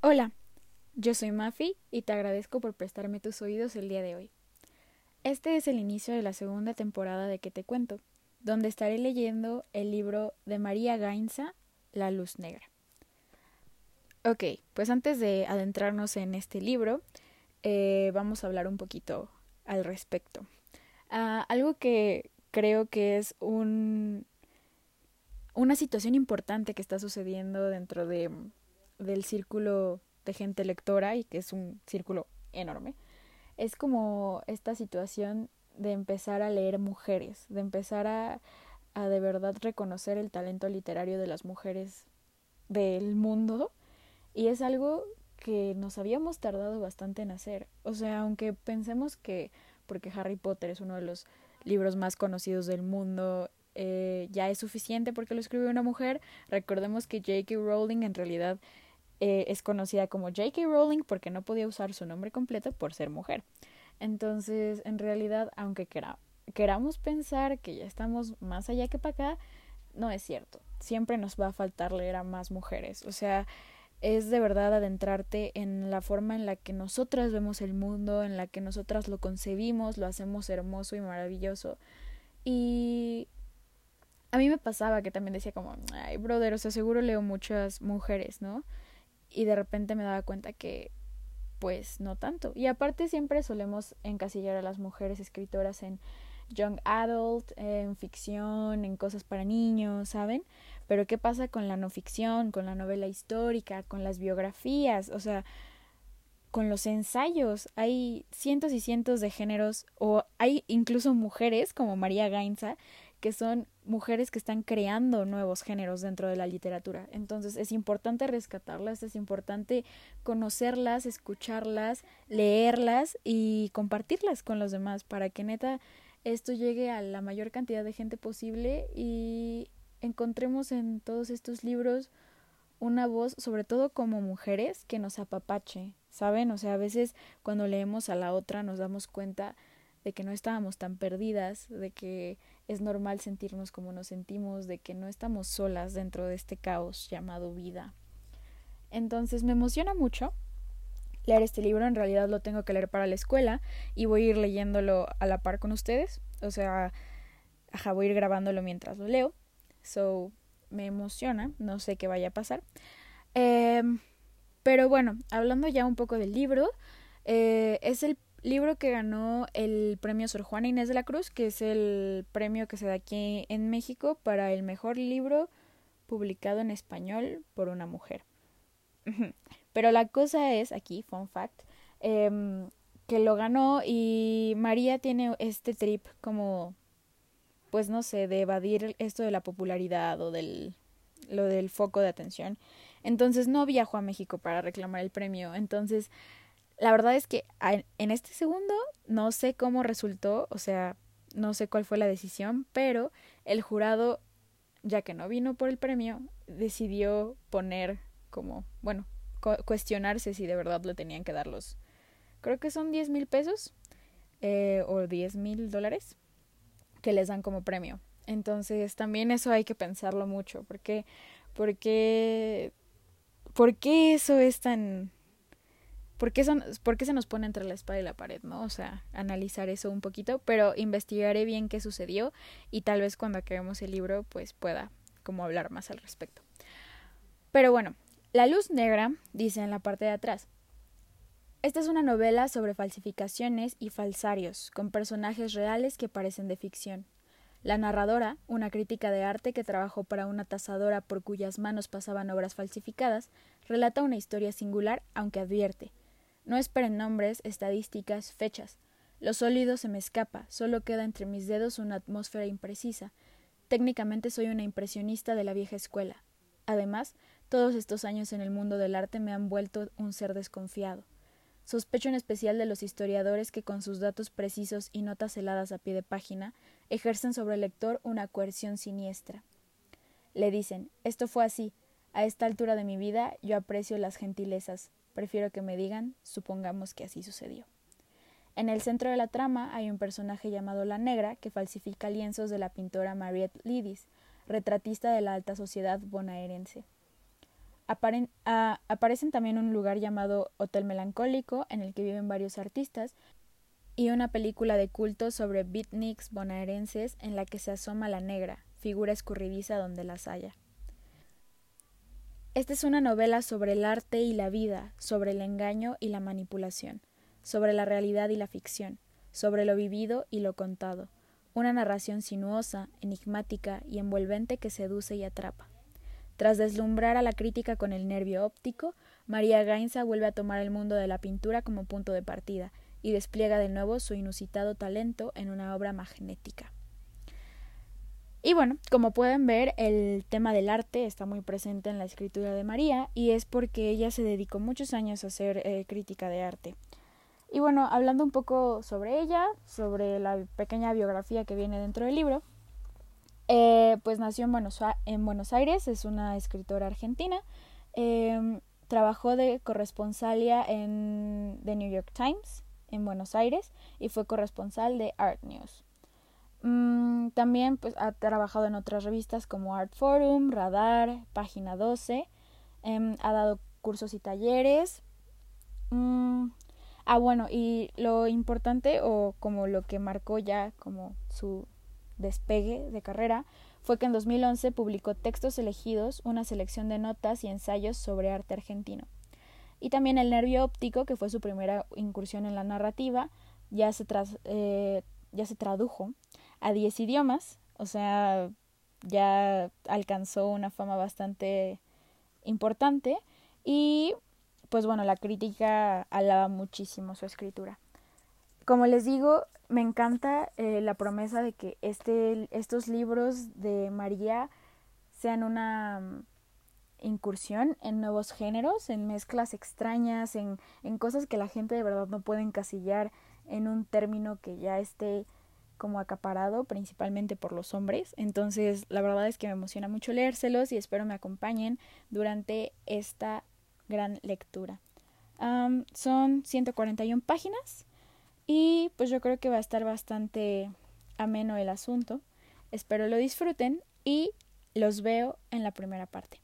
Hola, yo soy Mafi y te agradezco por prestarme tus oídos el día de hoy. Este es el inicio de la segunda temporada de Que te cuento, donde estaré leyendo el libro de María Gainza, La luz negra. Ok, pues antes de adentrarnos en este libro, eh, vamos a hablar un poquito al respecto. Ah, algo que creo que es un, una situación importante que está sucediendo dentro de del círculo de gente lectora y que es un círculo enorme, es como esta situación de empezar a leer mujeres, de empezar a, a de verdad reconocer el talento literario de las mujeres del mundo y es algo que nos habíamos tardado bastante en hacer. O sea, aunque pensemos que porque Harry Potter es uno de los libros más conocidos del mundo, eh, ya es suficiente porque lo escribió una mujer, recordemos que J.K. Rowling en realidad eh, es conocida como J.K. Rowling porque no podía usar su nombre completo por ser mujer. Entonces, en realidad, aunque queramos pensar que ya estamos más allá que para acá, no es cierto. Siempre nos va a faltar leer a más mujeres. O sea, es de verdad adentrarte en la forma en la que nosotras vemos el mundo, en la que nosotras lo concebimos, lo hacemos hermoso y maravilloso. Y a mí me pasaba que también decía como, ay, brother, o sea, seguro leo muchas mujeres, ¿no? Y de repente me daba cuenta que pues no tanto. Y aparte siempre solemos encasillar a las mujeres escritoras en young adult, en ficción, en cosas para niños, ¿saben? Pero ¿qué pasa con la no ficción, con la novela histórica, con las biografías? O sea, con los ensayos. Hay cientos y cientos de géneros, o hay incluso mujeres como María Gainza, que son mujeres que están creando nuevos géneros dentro de la literatura. Entonces es importante rescatarlas, es importante conocerlas, escucharlas, leerlas y compartirlas con los demás para que neta esto llegue a la mayor cantidad de gente posible y encontremos en todos estos libros una voz, sobre todo como mujeres, que nos apapache, ¿saben? O sea, a veces cuando leemos a la otra nos damos cuenta de que no estábamos tan perdidas, de que es normal sentirnos como nos sentimos, de que no estamos solas dentro de este caos llamado vida. Entonces me emociona mucho leer este libro, en realidad lo tengo que leer para la escuela y voy a ir leyéndolo a la par con ustedes, o sea, ajá, voy a ir grabándolo mientras lo leo, so me emociona, no sé qué vaya a pasar. Em, pero bueno, hablando ya un poco del libro, eh, es el libro que ganó el premio Sor Juana Inés de la Cruz, que es el premio que se da aquí en México para el mejor libro publicado en español por una mujer. Pero la cosa es, aquí, fun fact, em, que lo ganó y María tiene este trip como, pues no sé, de evadir esto de la popularidad o del, lo del foco de atención. Entonces no viajó a México para reclamar el premio. Entonces la verdad es que en este segundo no sé cómo resultó, o sea, no sé cuál fue la decisión, pero el jurado, ya que no vino por el premio, decidió poner como, bueno, cuestionarse si de verdad le tenían que dar los, creo que son 10 mil pesos eh, o 10 mil dólares que les dan como premio. Entonces también eso hay que pensarlo mucho, porque, porque, ¿por qué eso es tan ¿por qué, son, ¿por qué se nos pone entre la espada y la pared, no? O sea, analizar eso un poquito, pero investigaré bien qué sucedió y tal vez cuando acabemos el libro pues pueda como hablar más al respecto. Pero bueno, La luz negra dice en la parte de atrás. Esta es una novela sobre falsificaciones y falsarios, con personajes reales que parecen de ficción. La narradora, una crítica de arte que trabajó para una tasadora por cuyas manos pasaban obras falsificadas, relata una historia singular, aunque advierte no esperen nombres, estadísticas, fechas. Lo sólido se me escapa, solo queda entre mis dedos una atmósfera imprecisa. Técnicamente soy una impresionista de la vieja escuela. Además, todos estos años en el mundo del arte me han vuelto un ser desconfiado. Sospecho en especial de los historiadores que con sus datos precisos y notas heladas a pie de página ejercen sobre el lector una coerción siniestra. Le dicen, esto fue así, a esta altura de mi vida yo aprecio las gentilezas, Prefiero que me digan, supongamos que así sucedió. En el centro de la trama hay un personaje llamado La Negra que falsifica lienzos de la pintora Mariette Lidis, retratista de la alta sociedad bonaerense. aparecen también un lugar llamado Hotel Melancólico, en el que viven varios artistas, y una película de culto sobre beatniks bonaerenses en la que se asoma la negra, figura escurridiza donde las haya. Esta es una novela sobre el arte y la vida, sobre el engaño y la manipulación, sobre la realidad y la ficción, sobre lo vivido y lo contado, una narración sinuosa, enigmática y envolvente que seduce y atrapa. Tras deslumbrar a la crítica con el nervio óptico, María Gainza vuelve a tomar el mundo de la pintura como punto de partida y despliega de nuevo su inusitado talento en una obra magnética. Y bueno, como pueden ver, el tema del arte está muy presente en la escritura de María y es porque ella se dedicó muchos años a hacer eh, crítica de arte. Y bueno, hablando un poco sobre ella, sobre la pequeña biografía que viene dentro del libro, eh, pues nació en Buenos, en Buenos, Aires, es una escritora argentina. Em, trabajó de corresponsalia en The New York Times en Buenos Aires y fue corresponsal de Art News. Mm, también pues, ha trabajado en otras revistas como Art Forum, Radar, Página 12. Em, ha dado cursos y talleres. Mm, ah, bueno, y lo importante o como lo que marcó ya como su despegue de carrera fue que en 2011 publicó Textos elegidos, una selección de notas y ensayos sobre arte argentino. Y también El nervio óptico, que fue su primera incursión en la narrativa, ya se, eh, ya se tradujo a 10 idiomas, o sea, ya alcanzó una fama bastante importante y pues bueno, la crítica alaba muchísimo su escritura. Como les digo, me encanta eh, la promesa de que este, estos libros de María sean una mm, incursión en nuevos géneros, en mezclas extrañas, en, en cosas que la gente de verdad no puede encasillar en un término que ya esté como acaparado principalmente por los hombres. Entonces, la verdad es que me emociona mucho leérselos y espero me acompañen durante esta gran lectura. son 141 páginas y pues yo creo que va a estar bastante ameno el asunto. Espero lo disfruten y los veo en la primera parte.